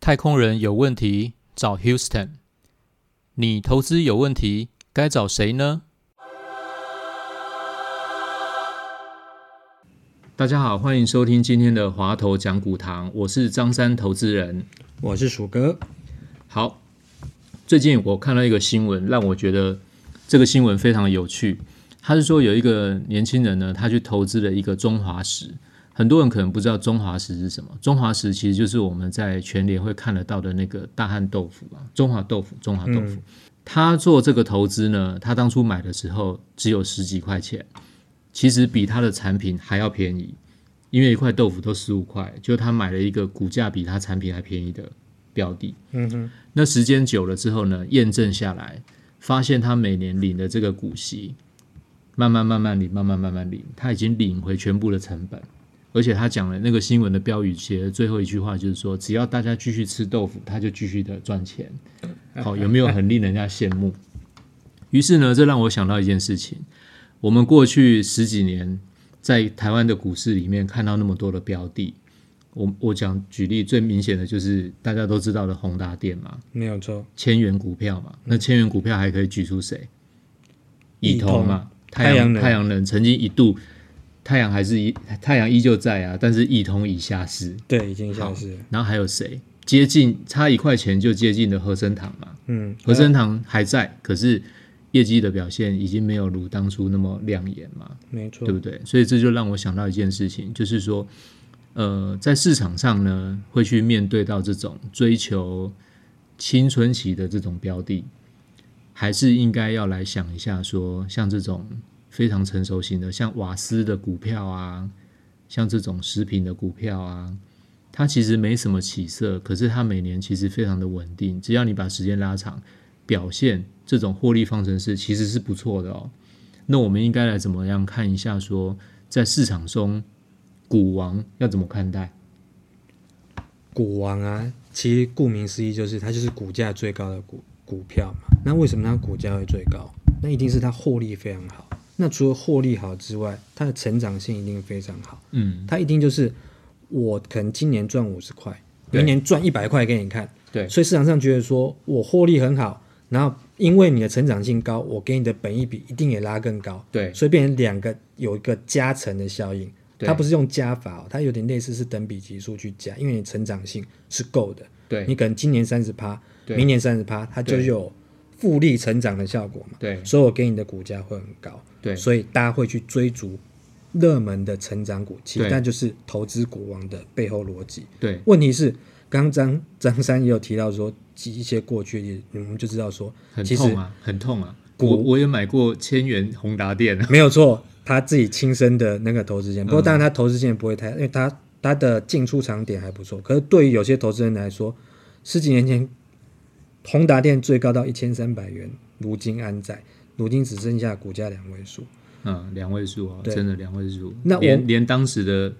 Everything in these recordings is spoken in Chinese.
太空人有问题找 Houston，你投资有问题该找谁呢？大家好，欢迎收听今天的华头讲股堂，我是张三投资人。我是鼠哥，好，最近我看到一个新闻，让我觉得这个新闻非常有趣。他是说有一个年轻人呢，他去投资了一个中华石。很多人可能不知道中华石是什么，中华石其实就是我们在全联会看得到的那个大汉豆腐啊，中华豆腐，中华豆腐。他做这个投资呢，他当初买的时候只有十几块钱，其实比他的产品还要便宜，因为一块豆腐都十五块，就他买了一个股价比他产品还便宜的标的。嗯哼，那时间久了之后呢，验证下来，发现他每年领的这个股息，慢慢慢慢领，慢慢慢慢领，他已经领回全部的成本。而且他讲了那个新闻的标语写的最后一句话，就是说，只要大家继续吃豆腐，他就继续的赚钱。好，有没有很令人家羡慕？于是呢，这让我想到一件事情：我们过去十几年在台湾的股市里面看到那么多的标的，我我讲举例最明显的就是大家都知道的宏达电嘛，没有错，千元股票嘛，那千元股票还可以举出谁？以通嘛，太太阳能太阳能曾经一度太阳还是一太阳依旧在啊，但是一通已下市。对，已经消失。然后还有谁接近差一块钱就接近的和生堂嘛？嗯，和生堂还在，可是业绩的表现已经没有如当初那么亮眼嘛，没错，对不对？所以这就让我想到一件事情，就是说，呃，在市场上呢，会去面对到这种追求青春期的这种标的，还是应该要来想一下说像这种非常成熟型的，像瓦斯的股票啊，像这种食品的股票啊，它其实没什么起色，可是它每年其实非常的稳定，只要你把时间拉长，表现这种获利方程式其实是不错的哦。那我们应该来怎么样看一下说，在市场中股王要怎么看待？股王啊，其实顾名思义就是它就是股价最高的股股票嘛。那为什么它股价会最高？那一定是它获利非常好。那除了获利好之外，它的成长性一定非常好。嗯，它一定就是我可能今年赚五十块，明年赚一百块给你看。对所以市场上觉得说我获利很好，然后因为你的成长性高，我给你的本益比一定也拉更高，对所以变成两个有一个加成的效应。对它不是用加法、哦，它有点类似是等比级数去加，因为你成长性是够的。对你可能今年三十趴，明年三十趴，它就有复利成长的效果嘛。对所以我给你的股价会很高。对所以大家会去追逐热门的成长股，其实对那就是投资股王的背后逻辑。对问题是，刚刚张张三也有提到说，一些过去的例子，我们就知道说，很痛啊，很痛啊！股我我也买过千元宏达电啊，没有错，他自己亲身的那个投资线。不过当然他投资经验不会太，因为他他的进出场点还不错。可是对于有些投资人来说，十几年前宏达电最高到一千三百元，如今安在？如今只剩下股价两位数。嗯，两位数啊，真的两位数，那我连连当时的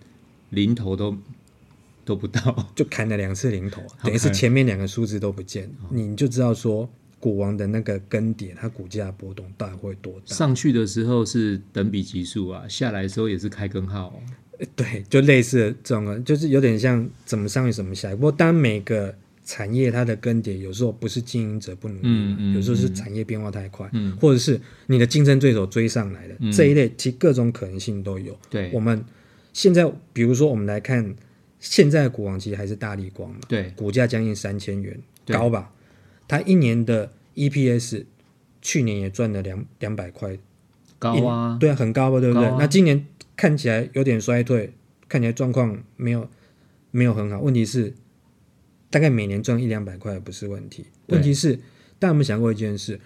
零头都都不到。就砍了两次零头，等于是前面两个数字都不见，你就知道说股王的那个根点，它股价波动到底会多大？上去的时候是等比级数啊，下来的时候也是开根号、哦。对，就类似的这种，就是有点像怎么上去怎么下来。不过当然每个产业它的更迭有时候不是经营者不努力，嗯嗯有时候是产业变化太快，嗯或者是你的竞争对手追上来了，嗯这一类其实各种可能性都有。对我们现在比如说我们来看现在的股王，其实还是大力光嘛，对股价将近三千元，高吧？它一年的 EPS 去年也赚了两两百块，高啊，对啊，很高吧，对不对？啊那今年看起来有点衰退，看起来状况没有没有很好。问题是，大概每年赚一两百块不是问题，问题是，大家有没有想过一件事？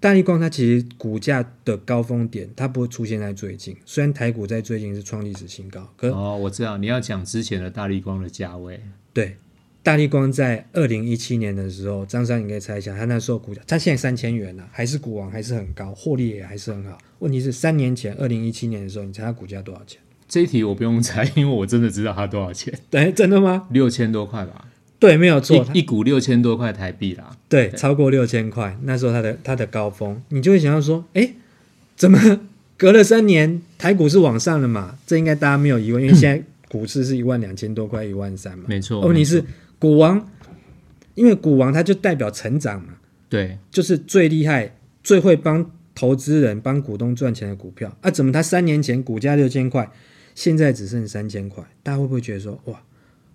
大力光它其实股价的高峰点，它不会出现在最近。虽然台股在最近是创历史新高，可哦，我知道你要讲之前的大力光的价位，对，大力光在二零一七年的时候，张三你可以猜一下，他那时候股价，他现在三千元了、还是股王，还是很高，获利也还是很好。问题是三年前二零一七年的时候，你猜他股价多少钱？这一题我不用猜，因为我真的知道它多少钱，对，真的吗？六千多块吧，对，没有错，它一一股六千多块台币啦。对超过六千块，那时候它的它的高峰，你就会想要说，哎，怎么隔了三年台股是往上的嘛？这应该大家没有疑问，因为现在股市是一万两千多块，一万三嘛。没错。问题是股王，因为股王它就代表成长嘛，对，就是最厉害、最会帮投资人、帮股东赚钱的股票啊。怎么他三年前股价六千块，现在只剩三千块？大家会不会觉得说哇，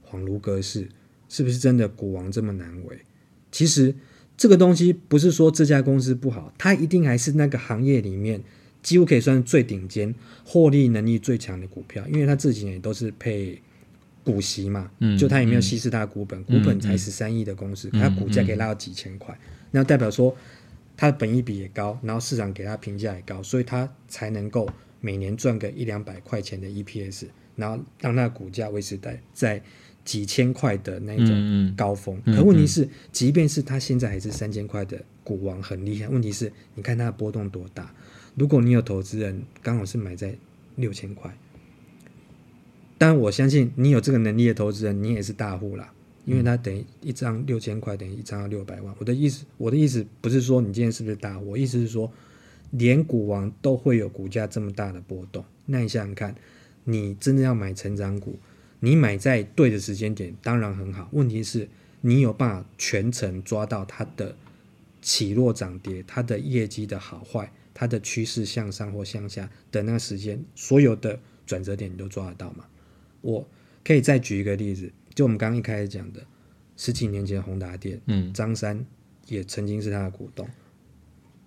恍如隔世？是不是真的股王这么难为？其实这个东西不是说这家公司不好，它一定还是那个行业里面几乎可以算是最顶尖、获利能力最强的股票，因为它这几年都是配股息嘛，嗯就它也没有稀释它的股本，股本才十三亿的公司，它股价可以拉到几千块，那代表说它的本益比也高，然后市场给它评价也高，所以它才能够每年赚个一两百块钱的 EPS，然后让它的股价维持在在。几千块的那种高峰，嗯可问题是，即便是它现在还是三千块的股王很厉害，问题是，你看它的波动多大？如果你有投资人刚好是买在六千块，当然我相信你有这个能力的投资人，你也是大户啦，因为他等于一张六千块等于一张六百万。我的意思，我的意思不是说你今天是不是大户，我意思是说，连股王都会有股价这么大的波动，那你想想看，你真的要买成长股？你买在对的时间点，当然很好。问题是，你有办法全程抓到它的起落涨跌，它的业绩的好坏，它的趋势向上或向下的那个时间，所有的转折点你都抓得到吗？我可以再举一个例子，就我们刚刚一开始讲的，十几年前宏达电，嗯张三也曾经是他的股东。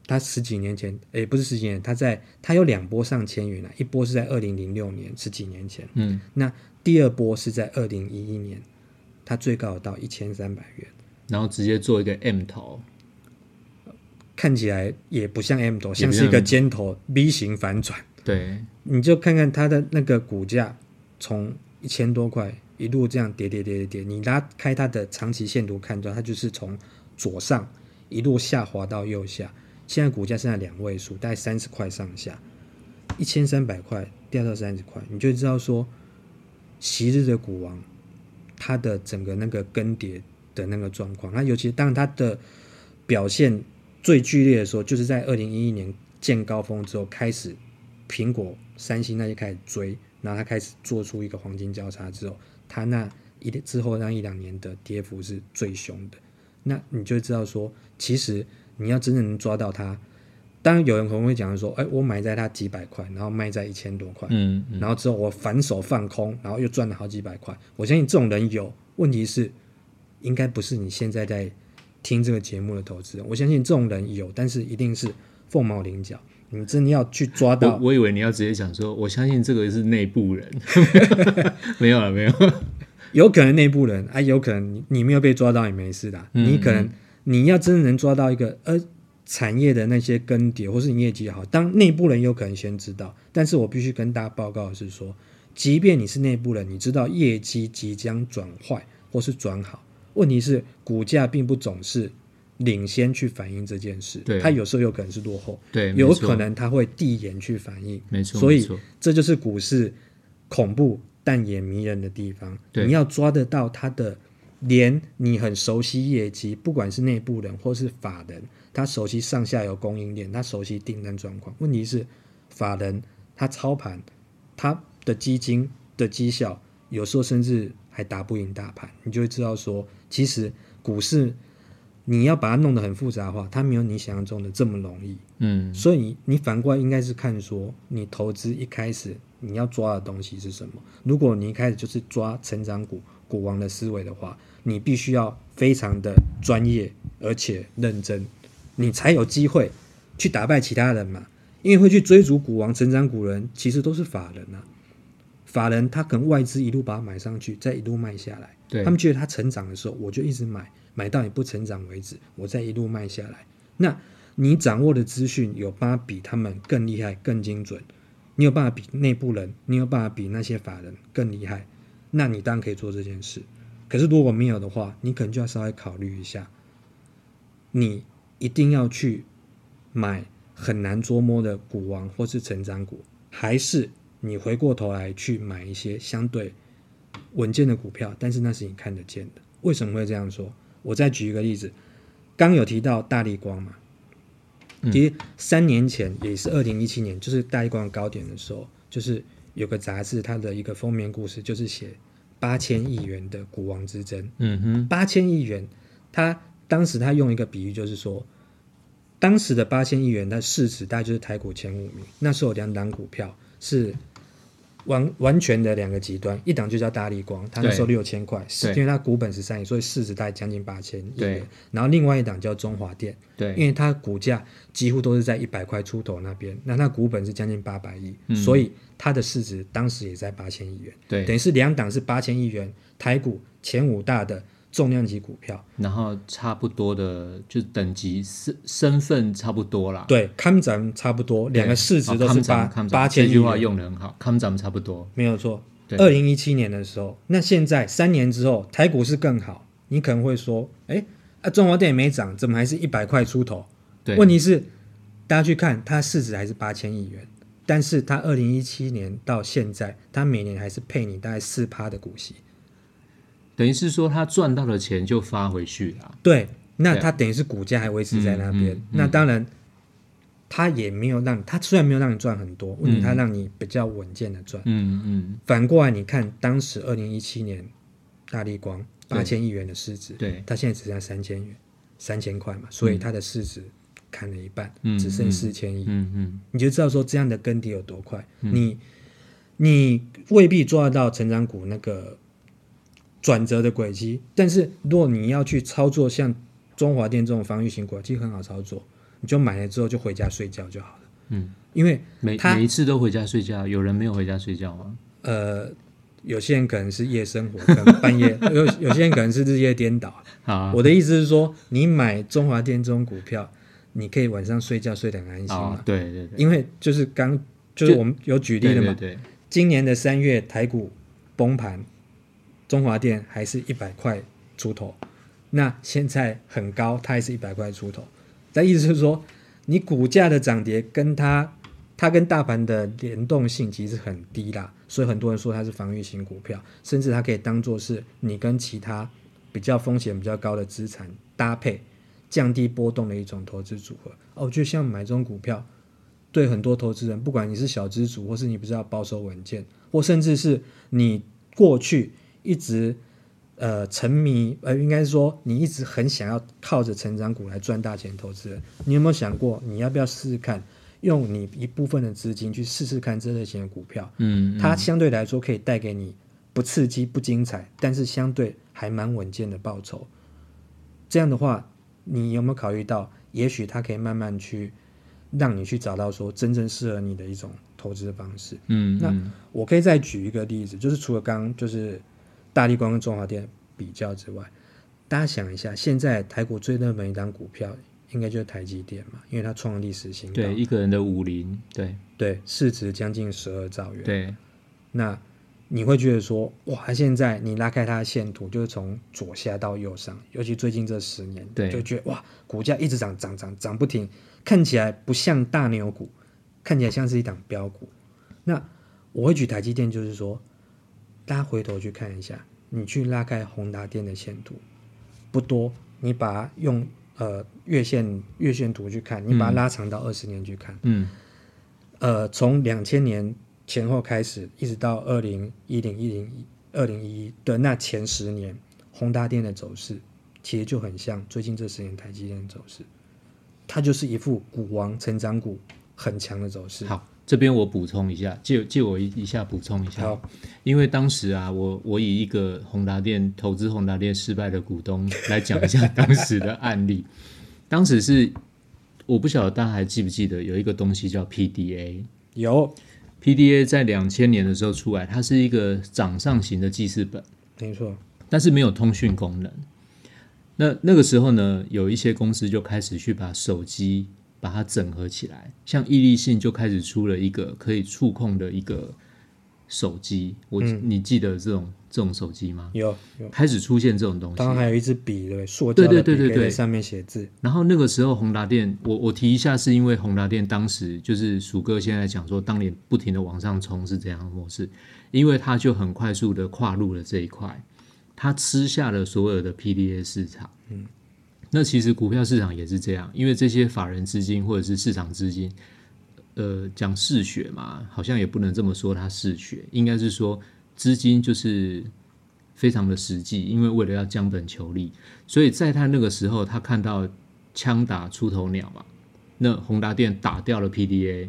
他十几年前，诶，不是十几年，他在他有两波上千元啊，一波是在二零零六年，十几年前，嗯那第二波是在二零一一年，他最高到一千三百元，然后直接做一个 M 头，看起来也不像 M 头，像像是一个尖头 V 型反转。对，你就看看它的那个股价，从一千多块一路这样跌跌跌跌跌，你拉开它的长期线图看到，它就是从左上一路下滑到右下，现在股价剩下两位数，大概三十块上下，一千三百块掉到三十块，你就知道说，昔日的股王，它的整个那个更迭的那个状况，那尤其当然它的表现最剧烈的时候，就是在二零一一年见高峰之后开始。苹果、三星那些开始追，然后它开始做出一个黄金交叉之后，它那一之后那一两年的跌幅是最凶的。那你就知道说，其实你要真正能抓到它，当然有人可能会讲说，哎，我买在它几百块，然后卖在一千多块，嗯嗯然后之后我反手放空，然后又赚了好几百块。我相信这种人有，问题是应该不是你现在在听这个节目的投资人。我相信这种人有，但是一定是凤毛麟角。你真的要去抓到，我以为你要直接讲说，我相信这个是内部人，没有了，没有。有可能内部人啊，有可能你你没有被抓到也没事的。嗯你可能你要真的能抓到一个呃产业的那些更迭，或是你业绩好，当内部人有可能先知道。但是我必须跟大家报告的是说，即便你是内部人，你知道业绩即将转坏或是转好，问题是股价并不总是领先去反映这件事，对。它有时候有可能是落后，对，有可能他会递延去反映。没错，所以这就是股市恐怖但也迷人的地方。你要抓得到它的，连你很熟悉业绩，不管是内部人或是法人，他熟悉上下游供应链，他熟悉订单状况。问题是，法人他操盘，他的基金的绩效有时候甚至还打不赢大盘，你就会知道说，其实股市你要把它弄得很复杂化，它没有你想象中的这么容易。嗯所以你反过来应该是看说，你投资一开始你要抓的东西是什么？如果你一开始就是抓成长股、股王的思维的话，你必须要非常的专业而且认真，你才有机会去打败其他人嘛。因为会去追逐股王、成长股人，其实都是法人啊。法人他可能外资一路把它买上去，再一路卖下来。对他们觉得它成长的时候，我就一直买，买到你不成长为止，我再一路卖下来。那你掌握的资讯有办法比他们更厉害、更精准，你有办法比内部人，你有办法比那些法人更厉害，那你当然可以做这件事。可是如果没有的话，你可能就要稍微考虑一下，你一定要去买很难捉摸的股王或是成长股，还是你回过头来去买一些相对稳健的股票，但是那是你看得见的。为什么会这样说？我再举一个例子，刚有提到大力光嘛，其实三年前也是二零一七年，就是大力光高点的时候，就是有个杂志，它的一个封面故事就是写八千亿元的股王之争。嗯哼，八千亿元，他当时他用一个比喻，就是说，当时的八千亿元，它市值大概就是台股前五名。那时候有两档股票是完完全的两个极端，一档就叫大力光，它那时候六千块，是因为它股本十三亿，所以市值大概将近八千亿元。然后另外一档叫中华电，因，为它股价几乎都是在一百块出头那边，那它股本是将近八百亿，嗯。所以它的市值当时也在八千亿元，对。等，于是两档是八千亿元，台股前五大的重量级股票。然后差不多的就等级身身份差不多啦。对，康展差不多，两个市值都是八八千亿这句话，用的很好，康展差不多。没有错。对二零一七年的时候，那现在三年之后，台股是更好。你可能会说，哎，啊，中华电也没涨，怎么还是一百块出头？对，问题是，大家去看，它市值还是八千亿元，但是它二零一七年到现在，它每年还是配你大概四趴的股息。等于是说他赚到的钱就发回去了。对，那他等于是股价还维持在那边。嗯嗯那当然，他也没有让他虽然没有让你赚很多，问题他让你比较稳健的赚。嗯嗯，反过来，你看当时二零一七年大力光八千亿元的市值，对，它现在只剩下三千元，三千块嘛，所以它的市值砍了一半，嗯只剩嗯四千亿。嗯嗯，你就知道说这样的更迭有多快。你你未必抓得到成长股那个转折的轨迹，但是如果你要去操作像中华电这种防御型股，其实很好操作，你就买了之后就回家睡觉就好了。嗯，因为每每一次都回家睡觉，有人没有回家睡觉吗？呃，有些人可能是夜生活，可能半夜有有些人可能是日夜颠倒。啊，我的意思是说，你买中华电这种股票，你可以晚上睡觉睡得很安心啊嘛，，对对对，因为就是刚就是我们有举例对的嘛对，对，今年的三月台股崩盘，中华电还是一百块出头，那现在很高，它还是一百块出头。但意思是说，你股价的涨跌跟它它跟大盘的联动性其实很低啦，所以很多人说它是防御型股票，甚至它可以当做是你跟其他比较风险比较高的资产搭配，降低波动的一种投资组合。哦，就像买这种股票，对很多投资人，不管你是小资主，或是你不是要保守稳健，或甚至是你过去一直呃沉迷，呃，应该是说你一直很想要靠着成长股来赚大钱，投资人，你有没有想过，你要不要试试看，用你一部分的资金去试试看这类型的股票？嗯，嗯它相对来说可以带给你不刺激、不精彩，但是相对还蛮稳健的报酬。这样的话，你有没有考虑到，也许它可以慢慢去让你去找到说真正适合你的一种投资方式？那嗯那我可以再举一个例子，就是除了刚刚就是大力光跟中华电比较之外，大家想一下，现在台股最热门一档股票应该就是台积电嘛，因为它创了历史新高，对一个人的五零，对对，市值将近十二兆元。对，那你会觉得说，哇，它现在你拉开它的线图，就是从左下到右上，尤其最近这十年，对就觉得哇，股价一直涨涨涨涨不停，看起来不像大牛股，看起来像是一档标股。那我会举台积电，就是说，大家回头去看一下，你去拉开宏达电的线图，不多，你把它用呃月线月线图去看，你把它嗯拉长到二十年去看。嗯呃，从两千年前后开始，一直到二零一零、一零二零一一的那前十年，宏达电的走势其实就很像最近这十年台积电的走势，它就是一副股王成长股很强的走势。好，这边我补充一下，借借我一一下补充一下。好，因为当时啊，我我以一个宏达电投资宏达电失败的股东 来讲一下当时的案例。当时是我不晓得大家还记不记得有一个东西叫 PDA。有，PDA 在两千年的时候出来，它是一个掌上型的记事本，没错，但是没有通讯功能。那那个时候呢，有一些公司就开始去把手机把它整合起来，像易利信就开始出了一个可以触控的一个手机。我、你记得这种这种手机吗？有有。开始出现这种东西当。然还有一支笔，对？塑胶的对对对对上面写字。然后那个时候宏达电，我我提一下，是因为宏达电当时就是鼠哥现在讲说，当年不停的往上冲是这样的模式，因为它就很快速的跨入了这一块，它吃下了所有的 PDA 市场。嗯，那其实股票市场也是这样，因为这些法人资金或者是市场资金，呃，讲嗜血嘛，好像也不能这么说，它嗜血，应该是说资金就是非常的实际，因为为了要降本求利，所以在他那个时候，他看到枪打出头鸟嘛，那宏达电打掉了 PDA，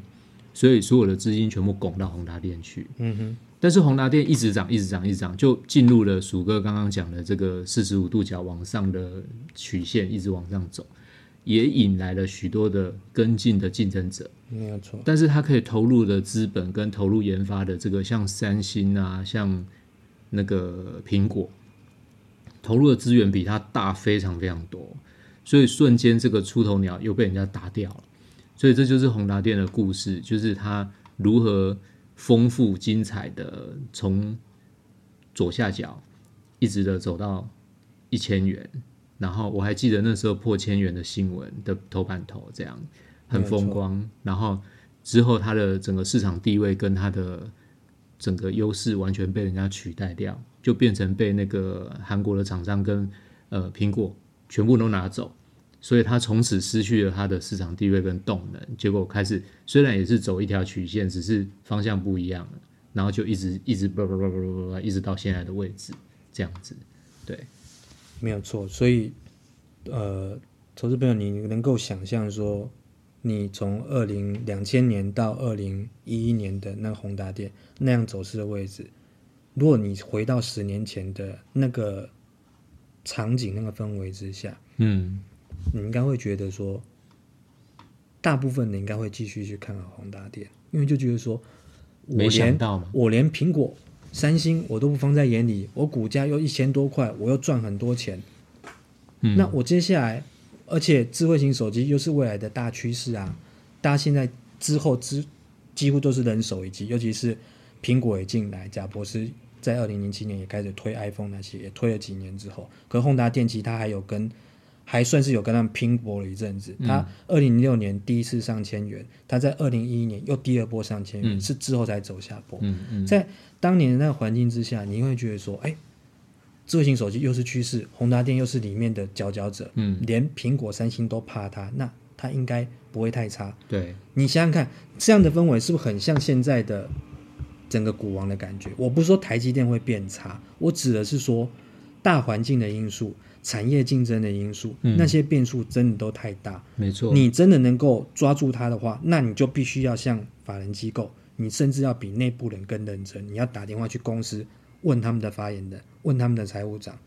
所以所有的资金全部拱到宏达电去，嗯哼，但是宏达电一直涨，一直涨，一直涨，就进入了鼠哥刚刚讲的这个四十五度角往上的曲线，一直往上走，也引来了许多的跟进的竞争者。没有错，但是它可以投入的资本跟投入研发的这个，像三星啊，像那个苹果，投入的资源比它大非常非常多，所以瞬间这个出头鸟又被人家打掉了。所以这就是宏达电的故事，就是它如何丰富精彩的从左下角一直的走到一千元，然后我还记得那时候破千元的新闻的头版头，这样很风光。然后之后它的整个市场地位跟它的整个优势完全被人家取代掉，就变成被那个韩国的厂商跟呃苹果全部都拿走。所以它从此失去了它的市场地位跟动能，结果开始虽然也是走一条曲线，只是方向不一样了，然后就一直一直叭叭叭叭叭叭，一直到现在的位置，这样子，对，没有错。所以，呃，投资朋友，你能够想象说，你从二零两千年到二零一一年的那个宏达电那样走势的位置，如果你回到十年前的那个场景、那个氛围之下，嗯，你应该会觉得说，大部分人应该会继续去看好宏达电，因为就觉得说，我连，我连苹果、三星我都不放在眼里，我股价又一千多块，我又赚很多钱，嗯。那我接下来，而且智慧型手机又是未来的大趋势啊，大家现在之后之几乎都是人手一机，尤其是苹果也进来，贾博士在二零零七年也开始推 iPhone 那些，也推了几年之后，可宏达电器它还有跟还算是有跟他们拼搏了一阵子。他二零零六年第一次上千元，他在二零一一年又第二波上千元，嗯是之后才走下坡。嗯嗯，在当年的那个环境之下，你会觉得说，哎，智慧型手机又是趋势，宏达电又是里面的佼佼者，嗯连苹果、三星都怕它，那它应该不会太差。对，你想想看，这样的氛围是不是很像现在的整个股王的感觉？我不是说台积电会变差，我指的是说大环境的因素、产业竞争的因素，嗯那些变数真的都太大。没错，你真的能够抓住它的话，那你就必须要向法人机构，你甚至要比内部人更认真。你要打电话去公司问他们的发言人，问他们的财务长，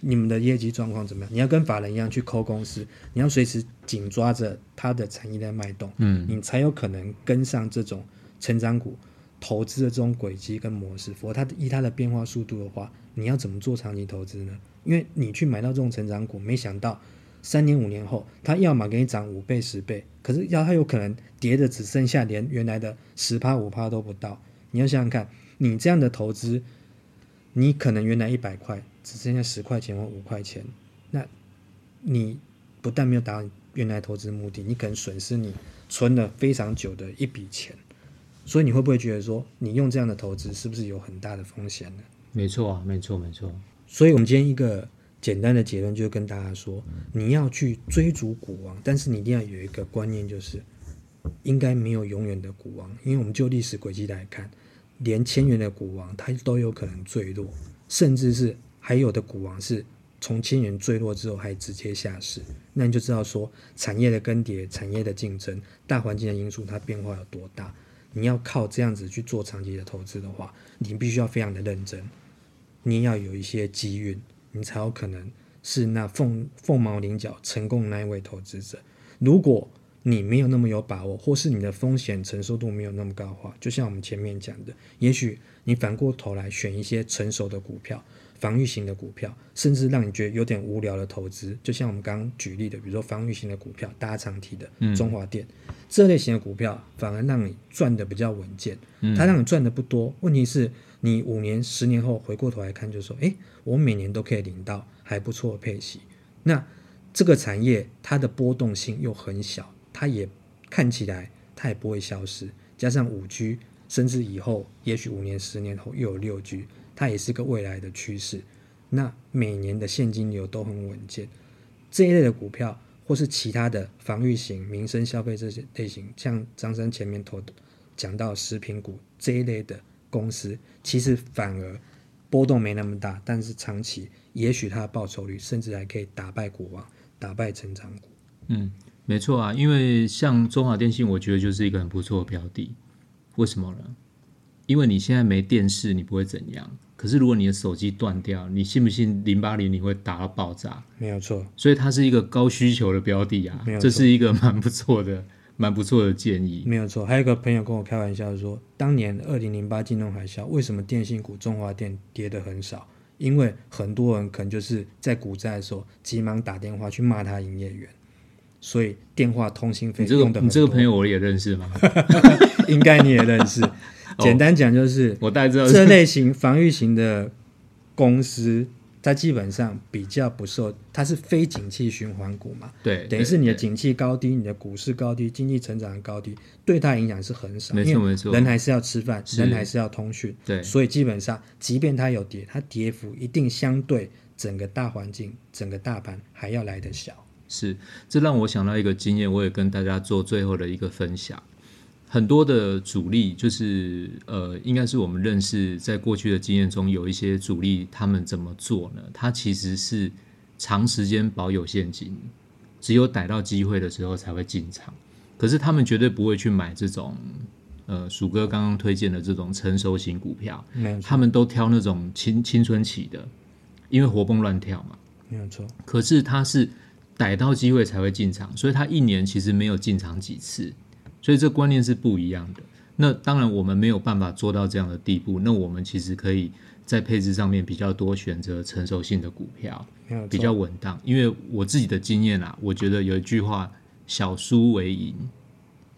你们的业绩状况怎么样？你要跟法人一样去抠公司，你要随时紧抓着它的产业的脉动，嗯你才有可能跟上这种成长股投资的这种轨迹跟模式。否则它的依它的变化速度的话，你要怎么做长期投资呢？因为你去买到这种成长股，没想到三年五年后，它要么给你涨五倍十倍，可是要它有可能跌的只剩下连原来的十趴五趴都不到。你要想想看，你这样的投资，你可能原来一百块只剩下十块钱或五块钱，那你不但没有达到原来投资目的，你可能损失你存了非常久的一笔钱。所以你会不会觉得说，你用这样的投资是不是有很大的风险呢？没错啊，没错没错，所以，我们今天一个简单的结论就是跟大家说，你要去追逐股王，但是你一定要有一个观念，就是应该没有永远的股王，因为我们就历史轨迹来看，连千元的股王它都有可能坠落，甚至是还有的股王是从千元坠落之后还直接下市，那你就知道说产业的更迭、产业的竞争、大环境的因素它变化有多大。你要靠这样子去做长期的投资的话，你必须要非常的认真，你要有一些机运，你才有可能是那凤凤毛麟角成功那一位投资者。如果你没有那么有把握，或是你的风险承受度没有那么高的话，就像我们前面讲的，也许你反过头来选一些成熟的股票、防御型的股票，甚至让你觉得有点无聊的投资，就像我们刚刚举例的，比如说防御型的股票，大家常提的嗯中华电、这类型的股票，反而让你赚的比较稳健。嗯它让你赚的不多，问题是你五年、十年后回过头来看，就说，诶，我每年都可以领到还不错的配息。那这个产业它的波动性又很小，它也看起来它也不会消失。加上五 G，甚至以后也许五年、十年后又有六 G，它也是个未来的趋势。那每年的现金流都很稳健，这一类的股票，或是其他的防御型、民生消费这些类型，像张生前面投讲到食品股这一类的公司，其实反而波动没那么大，但是长期也许它的报酬率甚至还可以打败股王，打败成长股。嗯，没错啊，因为像中华电信，我觉得就是一个很不错的标的。为什么呢？因为你现在没电视，你不会怎样。可是如果你的手机断掉，你信不信零八零你会打到爆炸？没有错，所以它是一个高需求的标的啊没有，错这是一个蛮不错的、蛮不错的建议。没有错。还有一个朋友跟我开玩笑说，当年二零零八金融海啸，为什么电信股中华电跌的很少？因为很多人可能就是在股灾的时候急忙打电话去骂他营业员，所以电话通信费你这你这个朋友我也认识吗？应该你也认识。简单讲就是，我大概知道。这类型防御型的公司，它基本上比较不受，它是非景气循环股嘛，对，等于是你的景气高低，你的股市高低，经济成长的高低，对它影响是很少。没错没错。人还是要吃饭，人还是要通讯，对。所以基本上，即便它有跌，它跌幅一定相对整个大环境、整个大盘还要来得小。是，这让我想到一个经验，我也跟大家做最后的一个分享。很多的主力就是呃，应该是我们认识在过去的经验中，有一些主力他们怎么做呢？他其实是长时间保有现金，只有逮到机会的时候才会进场。可是他们绝对不会去买这种呃，鼠哥刚刚推荐的这种成熟型股票，他们都挑那种青青春期的，因为活蹦乱跳嘛。没有错，可是他是逮到机会才会进场，所以他一年其实没有进场几次，所以这观念是不一样的。那当然我们没有办法做到这样的地步，那我们其实可以在配置上面比较多选择成熟性的股票，比较稳当。因为我自己的经验啊，我觉得有一句话“小输为赢”，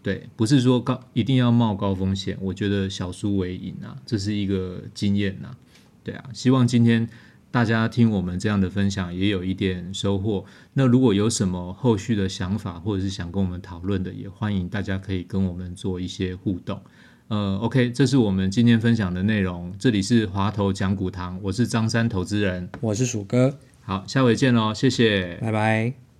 对，不是说高一定要冒高风险，我觉得小输为赢啊，这是一个经验呐、对啊，希望今天大家听我们这样的分享也有一点收获。那如果有什么后续的想法，或者是想跟我们讨论的，也欢迎大家可以跟我们做一些互动。呃，OK，这是我们今天分享的内容。这里是华头讲股堂，我是张三投资人。我是鼠哥，好，下回见喽，谢谢。拜拜。